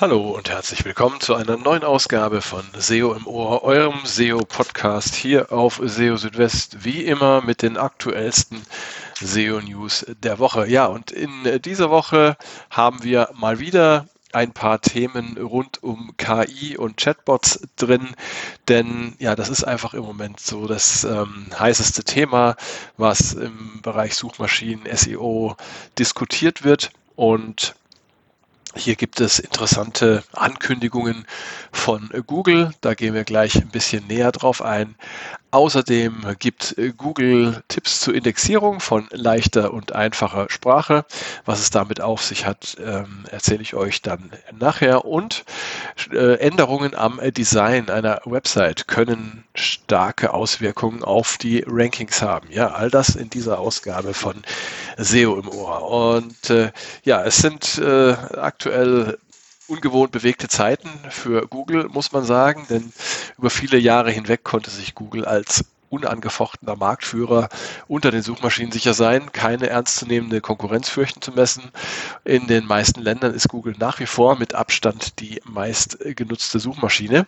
Hallo und herzlich willkommen zu einer neuen Ausgabe von SEO im Ohr, eurem SEO-Podcast hier auf SEO Südwest, wie immer mit den aktuellsten SEO-News der Woche. Ja, und in dieser Woche haben wir mal wieder ein paar Themen rund um KI und Chatbots drin, denn ja, das ist einfach im Moment so das ähm, heißeste Thema, was im Bereich Suchmaschinen, SEO diskutiert wird und hier gibt es interessante Ankündigungen von Google. Da gehen wir gleich ein bisschen näher drauf ein. Außerdem gibt Google Tipps zur Indexierung von leichter und einfacher Sprache. Was es damit auf sich hat, ähm, erzähle ich euch dann nachher. Und äh, Änderungen am Design einer Website können starke Auswirkungen auf die Rankings haben. Ja, all das in dieser Ausgabe von SEO im Ohr. Und äh, ja, es sind äh, aktuell ungewohnt bewegte Zeiten für Google, muss man sagen, denn über viele Jahre hinweg konnte sich Google als unangefochtener Marktführer unter den Suchmaschinen sicher sein, keine ernstzunehmende Konkurrenz fürchten zu messen. In den meisten Ländern ist Google nach wie vor mit Abstand die meist genutzte Suchmaschine.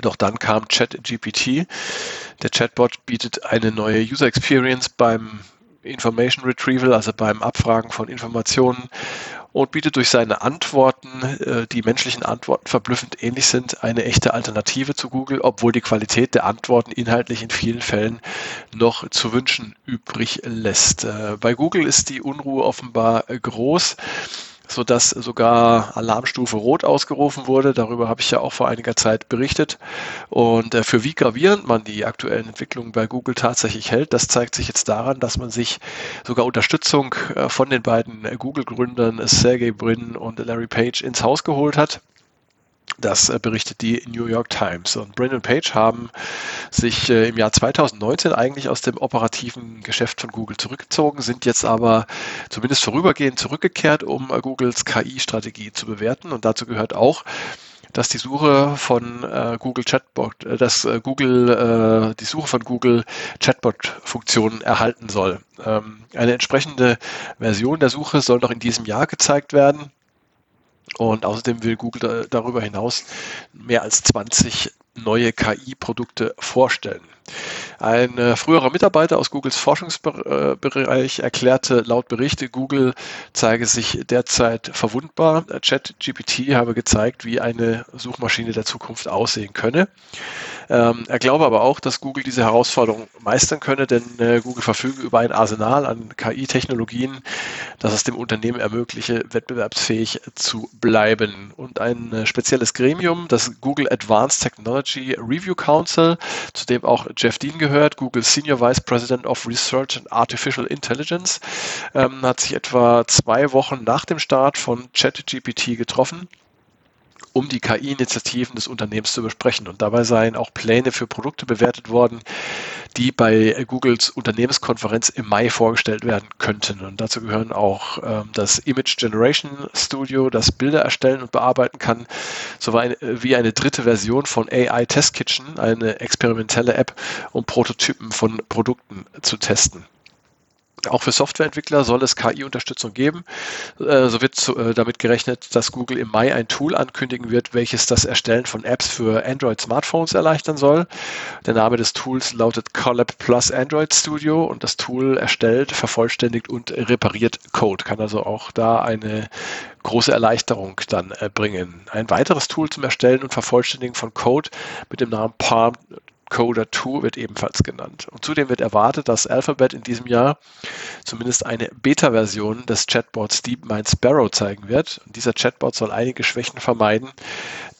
Doch dann kam ChatGPT. Der Chatbot bietet eine neue User Experience beim Information Retrieval, also beim Abfragen von Informationen und bietet durch seine Antworten, äh, die menschlichen Antworten verblüffend ähnlich sind, eine echte Alternative zu Google, obwohl die Qualität der Antworten inhaltlich in vielen Fällen noch zu wünschen übrig lässt. Äh, bei Google ist die Unruhe offenbar groß sodass sogar Alarmstufe Rot ausgerufen wurde. Darüber habe ich ja auch vor einiger Zeit berichtet. Und äh, für wie gravierend man die aktuellen Entwicklungen bei Google tatsächlich hält, das zeigt sich jetzt daran, dass man sich sogar Unterstützung äh, von den beiden äh, Google-Gründern Sergey Brin und Larry Page ins Haus geholt hat. Das äh, berichtet die New York Times. Und und Page haben sich äh, im Jahr 2019 eigentlich aus dem operativen Geschäft von Google zurückgezogen, sind jetzt aber zumindest vorübergehend zurückgekehrt, um äh, Googles KI-Strategie zu bewerten. Und dazu gehört auch, dass die Suche von äh, Google Chatbot, äh, dass äh, Google die Suche von Google Chatbot-Funktionen erhalten soll. Ähm, eine entsprechende Version der Suche soll noch in diesem Jahr gezeigt werden. Und außerdem will Google darüber hinaus mehr als 20 neue KI-Produkte vorstellen. Ein äh, früherer Mitarbeiter aus Googles Forschungsbereich erklärte laut Berichte, Google zeige sich derzeit verwundbar. ChatGPT habe gezeigt, wie eine Suchmaschine der Zukunft aussehen könne. Ähm, er glaube aber auch, dass Google diese Herausforderung meistern könne, denn äh, Google verfüge über ein Arsenal an KI-Technologien, das es dem Unternehmen ermögliche, wettbewerbsfähig zu bleiben. Und ein äh, spezielles Gremium, das Google Advanced Technology Review Council, zu dem auch Jeff Dean gehört, Google Senior Vice President of Research and Artificial Intelligence, ähm, hat sich etwa zwei Wochen nach dem Start von ChatGPT getroffen um die KI-Initiativen des Unternehmens zu besprechen. Und dabei seien auch Pläne für Produkte bewertet worden, die bei Googles Unternehmenskonferenz im Mai vorgestellt werden könnten. Und dazu gehören auch ähm, das Image Generation Studio, das Bilder erstellen und bearbeiten kann, sowie wie eine dritte Version von AI Test Kitchen, eine experimentelle App, um Prototypen von Produkten zu testen. Auch für Softwareentwickler soll es KI-Unterstützung geben. Äh, so wird äh, damit gerechnet, dass Google im Mai ein Tool ankündigen wird, welches das Erstellen von Apps für Android-Smartphones erleichtern soll. Der Name des Tools lautet Collab Plus Android Studio und das Tool erstellt, vervollständigt und repariert Code. Kann also auch da eine große Erleichterung dann äh, bringen. Ein weiteres Tool zum Erstellen und Vervollständigen von Code mit dem Namen Palm Coder 2 wird ebenfalls genannt. Und zudem wird erwartet, dass Alphabet in diesem Jahr zumindest eine Beta-Version des Chatbots DeepMind Sparrow zeigen wird. Und dieser Chatbot soll einige Schwächen vermeiden,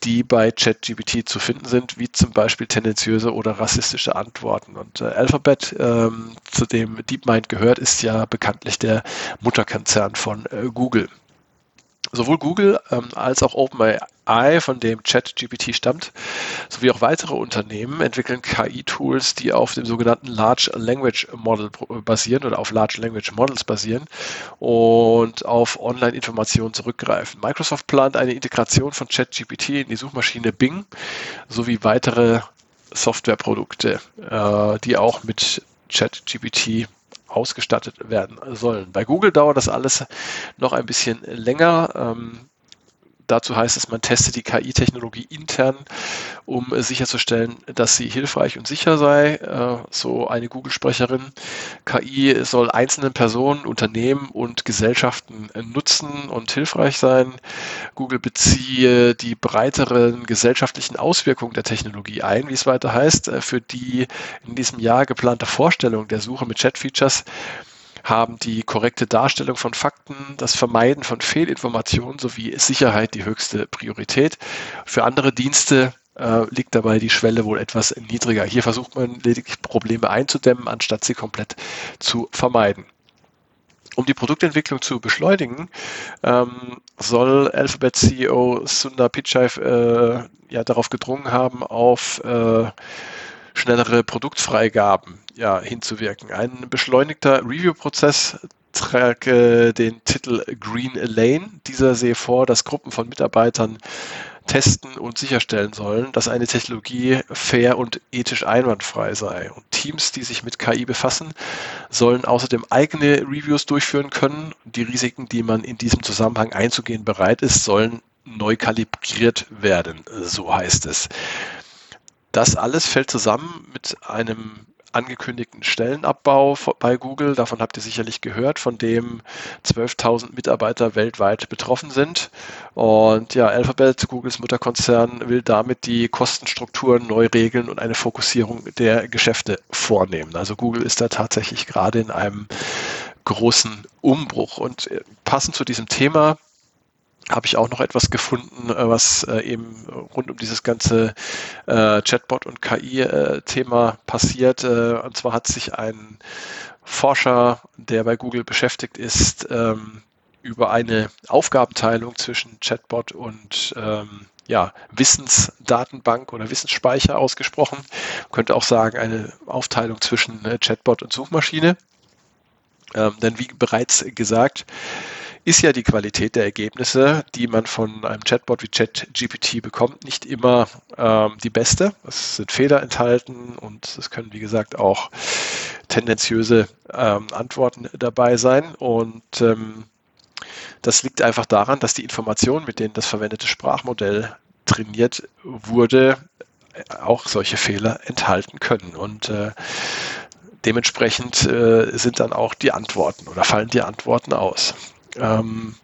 die bei ChatGPT zu finden sind, wie zum Beispiel tendenziöse oder rassistische Antworten. Und äh, Alphabet, ähm, zu dem DeepMind gehört, ist ja bekanntlich der Mutterkonzern von äh, Google. Sowohl Google ähm, als auch OpenAI, von dem ChatGPT stammt, sowie auch weitere Unternehmen entwickeln KI-Tools, die auf dem sogenannten Large Language Model basieren oder auf Large Language Models basieren und auf Online-Informationen zurückgreifen. Microsoft plant eine Integration von ChatGPT in die Suchmaschine Bing sowie weitere Softwareprodukte, äh, die auch mit ChatGPT ausgestattet werden sollen. Bei Google dauert das alles noch ein bisschen länger. Ähm, dazu heißt es, man testet die KI-Technologie intern, um sicherzustellen, dass sie hilfreich und sicher sei. Äh, so eine Google-Sprecherin. KI soll einzelnen Personen, Unternehmen und Gesellschaften nutzen und hilfreich sein. Google beziehe die breiteren gesellschaftlichen Auswirkungen der Technologie ein, wie es weiter heißt, äh, für die in diesem Jahr geplante Vorstellung der Suche mit Chat-Features haben die korrekte Darstellung von Fakten, das Vermeiden von Fehlinformationen sowie Sicherheit die höchste Priorität. Für andere Dienste äh, liegt dabei die Schwelle wohl etwas niedriger. Hier versucht man lediglich Probleme einzudämmen, anstatt sie komplett zu vermeiden. Um die Produktentwicklung zu beschleunigen, ähm, soll Alphabet CEO Sundar Pichai äh, ja darauf gedrungen haben, auf äh, schnellere Produktfreigaben ja, hinzuwirken. Ein beschleunigter Review-Prozess trage den Titel Green Lane. Dieser sehe vor, dass Gruppen von Mitarbeitern testen und sicherstellen sollen, dass eine Technologie fair und ethisch einwandfrei sei. Und Teams, die sich mit KI befassen, sollen außerdem eigene Reviews durchführen können. Die Risiken, die man in diesem Zusammenhang einzugehen bereit ist, sollen neu kalibriert werden, so heißt es. Das alles fällt zusammen mit einem angekündigten Stellenabbau bei Google. Davon habt ihr sicherlich gehört, von dem 12.000 Mitarbeiter weltweit betroffen sind. Und ja, Alphabet, Googles Mutterkonzern, will damit die Kostenstrukturen neu regeln und eine Fokussierung der Geschäfte vornehmen. Also Google ist da tatsächlich gerade in einem großen Umbruch. Und äh, passend zu diesem Thema habe ich auch noch etwas gefunden, äh, was äh, eben rund um dieses ganze äh, Chatbot- und KI-Thema passiert. Und zwar hat sich ein Forscher, der bei Google beschäftigt ist, ähm, über eine Aufgabenteilung zwischen Chatbot und ähm, ja, Wissensdatenbank oder Wissensspeicher ausgesprochen. Man könnte auch sagen, eine Aufteilung zwischen Chatbot und Suchmaschine. Ähm, denn wie bereits gesagt, ist ja die Qualität der Ergebnisse, die man von einem Chatbot wie ChatGPT bekommt, nicht immer ähm, die beste. Es sind Fehler enthalten und es können, wie gesagt, auch tendenziöse ähm, Antworten dabei sein. Und ähm, das liegt einfach daran, dass die Informationen, mit denen das verwendete Sprachmodell trainiert wurde, auch solche Fehler enthalten können. Und äh, dementsprechend äh, sind dann auch die Antworten oder fallen die Antworten aus. Ähm,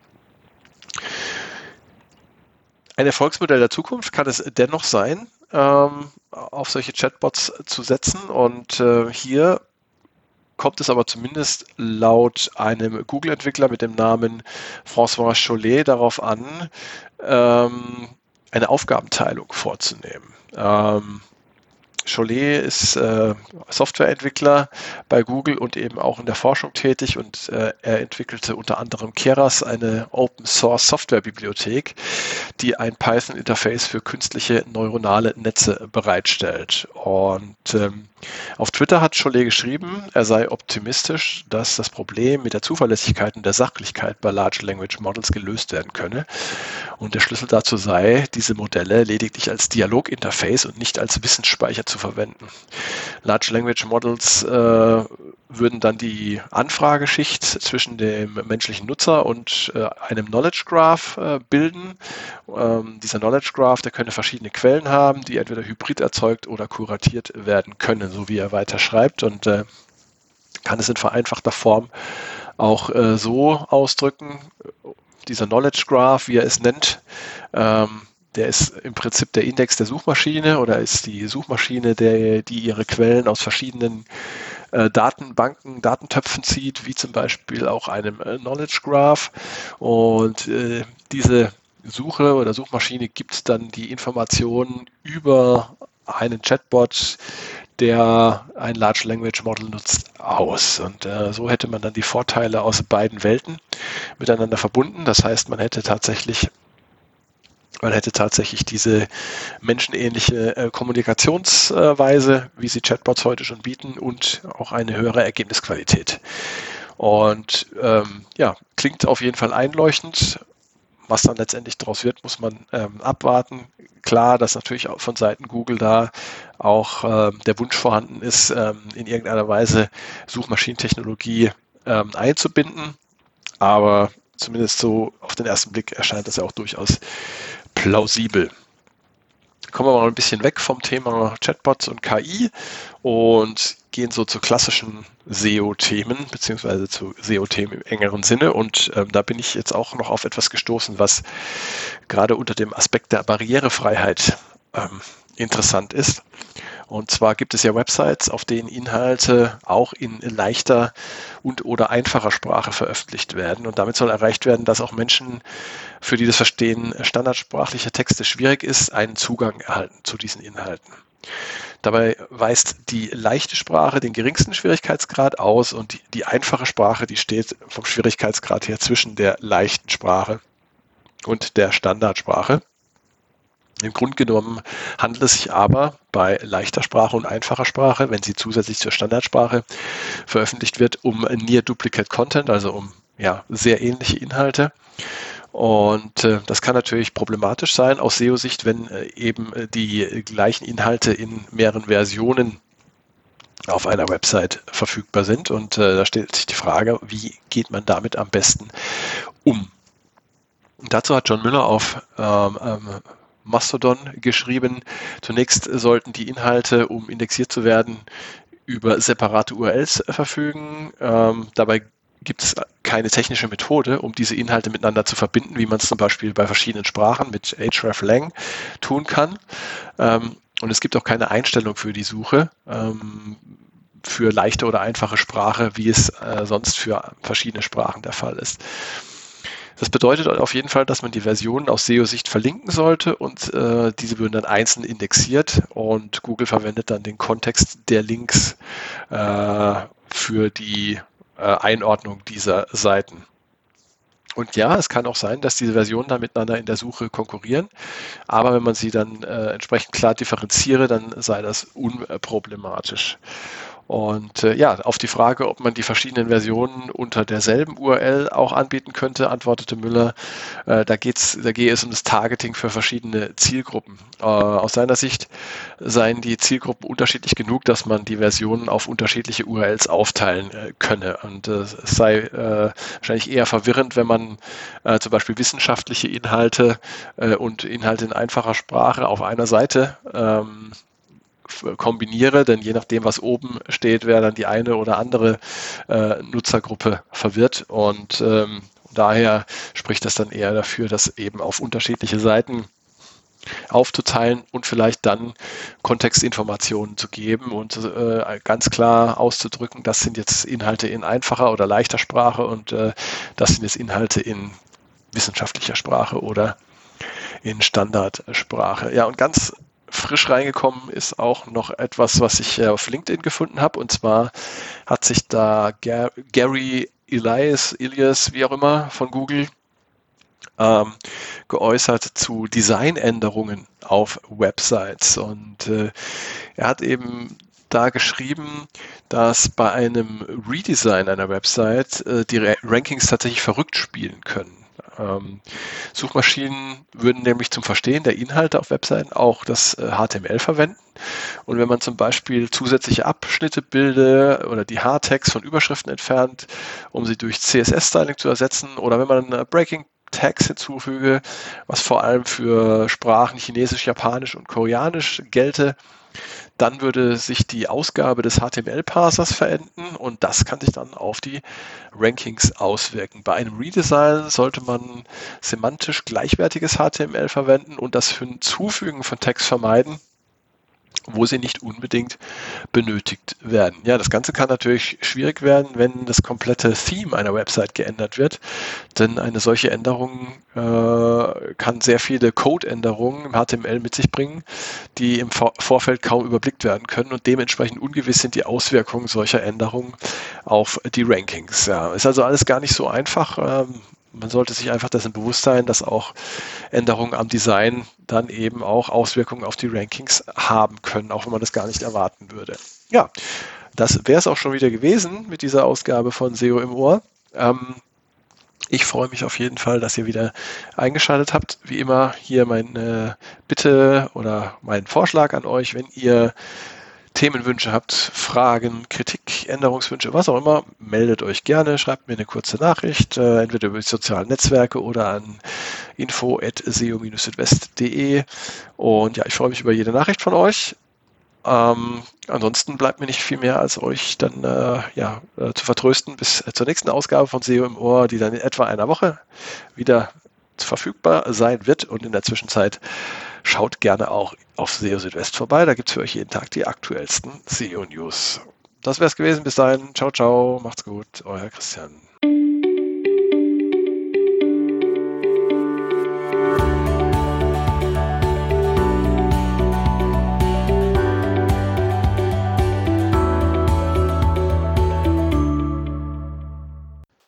ein Erfolgsmodell der Zukunft kann es dennoch sein, ähm, auf solche Chatbots zu setzen. Und äh, hier kommt es aber zumindest laut einem Google-Entwickler mit dem Namen François Chollet darauf an, ähm, eine Aufgabenteilung vorzunehmen. Ähm, Cholet ist äh, Softwareentwickler bei Google und eben auch in der Forschung tätig und äh, er entwickelte unter anderem Keras, eine Open Source Software Bibliothek, die ein Python Interface für künstliche neuronale Netze bereitstellt. Und ähm, auf Twitter hat Cholet geschrieben, er sei optimistisch, dass das Problem mit der Zuverlässigkeit und der Sachlichkeit bei Large Language Models gelöst werden könne. Und der Schlüssel dazu sei, diese Modelle lediglich als Dialoginterface und nicht als Wissensspeicher zu verwenden. Large Language Models äh, würden dann die Anfrageschicht zwischen dem menschlichen Nutzer und äh, einem Knowledge Graph äh, bilden. Ähm, dieser Knowledge Graph, der könnte verschiedene Quellen haben, die entweder hybrid erzeugt oder kuratiert werden können so wie er weiter schreibt und äh, kann es in vereinfachter Form auch äh, so ausdrücken. Dieser Knowledge Graph, wie er es nennt, ähm, der ist im Prinzip der Index der Suchmaschine oder ist die Suchmaschine, der, die ihre Quellen aus verschiedenen äh, Datenbanken, Datentöpfen zieht, wie zum Beispiel auch einem äh, Knowledge Graph. Und äh, diese Suche oder Suchmaschine gibt dann die Informationen über einen Chatbot, der ein Large Language Model nutzt, aus. Und äh, so hätte man dann die Vorteile aus beiden Welten miteinander verbunden. Das heißt, man hätte tatsächlich man hätte tatsächlich diese menschenähnliche äh, Kommunikationsweise, wie sie Chatbots heute schon bieten, und auch eine höhere Ergebnisqualität. Und ähm, ja, klingt auf jeden Fall einleuchtend. Was dann letztendlich daraus wird, muss man ähm, abwarten. Klar, dass natürlich auch von Seiten Google da auch ähm, der Wunsch vorhanden ist, ähm, in irgendeiner Weise Suchmaschinentechnologie ähm, einzubinden. Aber zumindest so auf den ersten Blick erscheint das ja auch durchaus plausibel kommen wir mal ein bisschen weg vom Thema Chatbots und KI und gehen so zu klassischen SEO-Themen, beziehungsweise zu SEO-Themen im engeren Sinne. Und ähm, da bin ich jetzt auch noch auf etwas gestoßen, was gerade unter dem Aspekt der Barrierefreiheit ähm, interessant ist. Und zwar gibt es ja Websites, auf denen Inhalte auch in leichter und oder einfacher Sprache veröffentlicht werden. Und damit soll erreicht werden, dass auch Menschen, für die das Verstehen standardsprachlicher Texte schwierig ist, einen Zugang erhalten zu diesen Inhalten. Dabei weist die leichte Sprache den geringsten Schwierigkeitsgrad aus und die, die einfache Sprache, die steht vom Schwierigkeitsgrad her zwischen der leichten Sprache und der Standardsprache. Im Grunde genommen handelt es sich aber bei leichter Sprache und einfacher Sprache, wenn sie zusätzlich zur Standardsprache veröffentlicht wird, um Near Duplicate Content, also um ja, sehr ähnliche Inhalte. Und äh, das kann natürlich problematisch sein aus SEO-Sicht, wenn äh, eben äh, die gleichen Inhalte in mehreren Versionen auf einer Website verfügbar sind. Und äh, da stellt sich die Frage, wie geht man damit am besten um? Und dazu hat John Müller auf ähm, ähm, Mastodon geschrieben. Zunächst sollten die Inhalte, um indexiert zu werden, über separate URLs verfügen. Ähm, dabei gibt es keine technische Methode, um diese Inhalte miteinander zu verbinden, wie man es zum Beispiel bei verschiedenen Sprachen mit hreflang tun kann. Ähm, und es gibt auch keine Einstellung für die Suche ähm, für leichte oder einfache Sprache, wie es äh, sonst für verschiedene Sprachen der Fall ist. Das bedeutet auf jeden Fall, dass man die Versionen aus SEO-Sicht verlinken sollte und äh, diese würden dann einzeln indexiert und Google verwendet dann den Kontext der Links äh, für die äh, Einordnung dieser Seiten. Und ja, es kann auch sein, dass diese Versionen dann miteinander in der Suche konkurrieren. Aber wenn man sie dann äh, entsprechend klar differenziere, dann sei das unproblematisch. Und äh, ja, auf die Frage, ob man die verschiedenen Versionen unter derselben URL auch anbieten könnte, antwortete Müller, äh, da, geht's, da gehe es um das Targeting für verschiedene Zielgruppen. Äh, aus seiner Sicht seien die Zielgruppen unterschiedlich genug, dass man die Versionen auf unterschiedliche URLs aufteilen äh, könne. Und äh, es sei äh, wahrscheinlich eher verwirrend, wenn man zum Beispiel wissenschaftliche Inhalte und Inhalte in einfacher Sprache auf einer Seite ähm, kombiniere, denn je nachdem, was oben steht, wäre dann die eine oder andere äh, Nutzergruppe verwirrt und ähm, daher spricht das dann eher dafür, das eben auf unterschiedliche Seiten aufzuteilen und vielleicht dann Kontextinformationen zu geben und äh, ganz klar auszudrücken, das sind jetzt Inhalte in einfacher oder leichter Sprache und äh, das sind jetzt Inhalte in wissenschaftlicher Sprache oder in Standardsprache. Ja, und ganz frisch reingekommen ist auch noch etwas, was ich äh, auf LinkedIn gefunden habe. Und zwar hat sich da Gary Elias, Elias, wie auch immer, von Google ähm, geäußert zu Designänderungen auf Websites. Und äh, er hat eben da geschrieben, dass bei einem Redesign einer Website äh, die Rankings tatsächlich verrückt spielen können. Ähm, Suchmaschinen würden nämlich zum Verstehen der Inhalte auf Webseiten auch das äh, HTML verwenden. Und wenn man zum Beispiel zusätzliche Abschnitte bilde oder die Hardtext von Überschriften entfernt, um sie durch CSS-Styling zu ersetzen, oder wenn man äh, Breaking Tags hinzufüge, was vor allem für Sprachen Chinesisch, Japanisch und Koreanisch gelte, dann würde sich die Ausgabe des HTML-Parsers verenden und das kann sich dann auf die Rankings auswirken. Bei einem Redesign sollte man semantisch gleichwertiges HTML verwenden und das Hinzufügen von Text vermeiden, wo sie nicht unbedingt benötigt werden. Ja, das Ganze kann natürlich schwierig werden, wenn das komplette Theme einer Website geändert wird, denn eine solche Änderung äh, kann sehr viele Codeänderungen im HTML mit sich bringen, die im Vorfeld kaum überblickt werden können und dementsprechend ungewiss sind die Auswirkungen solcher Änderungen auf die Rankings. Ja, ist also alles gar nicht so einfach. Ähm, man sollte sich einfach dessen bewusst sein, dass auch Änderungen am Design dann eben auch Auswirkungen auf die Rankings haben können, auch wenn man das gar nicht erwarten würde. Ja, das wäre es auch schon wieder gewesen mit dieser Ausgabe von SEO im Ohr. Ähm, ich freue mich auf jeden Fall, dass ihr wieder eingeschaltet habt. Wie immer hier meine Bitte oder mein Vorschlag an euch, wenn ihr Themenwünsche habt, Fragen, Kritik, Änderungswünsche, was auch immer, meldet euch gerne, schreibt mir eine kurze Nachricht, äh, entweder über die sozialen Netzwerke oder an info.seo-südwest.de. Und ja, ich freue mich über jede Nachricht von euch. Ähm, ansonsten bleibt mir nicht viel mehr, als euch dann äh, ja, äh, zu vertrösten bis zur nächsten Ausgabe von SEO im Ohr, die dann in etwa einer Woche wieder verfügbar sein wird. Und in der Zwischenzeit schaut gerne auch auf SEO Südwest vorbei. Da gibt es für euch jeden Tag die aktuellsten SEO-News. Das wäre es gewesen. Bis dahin. Ciao, ciao. Macht's gut. Euer Christian.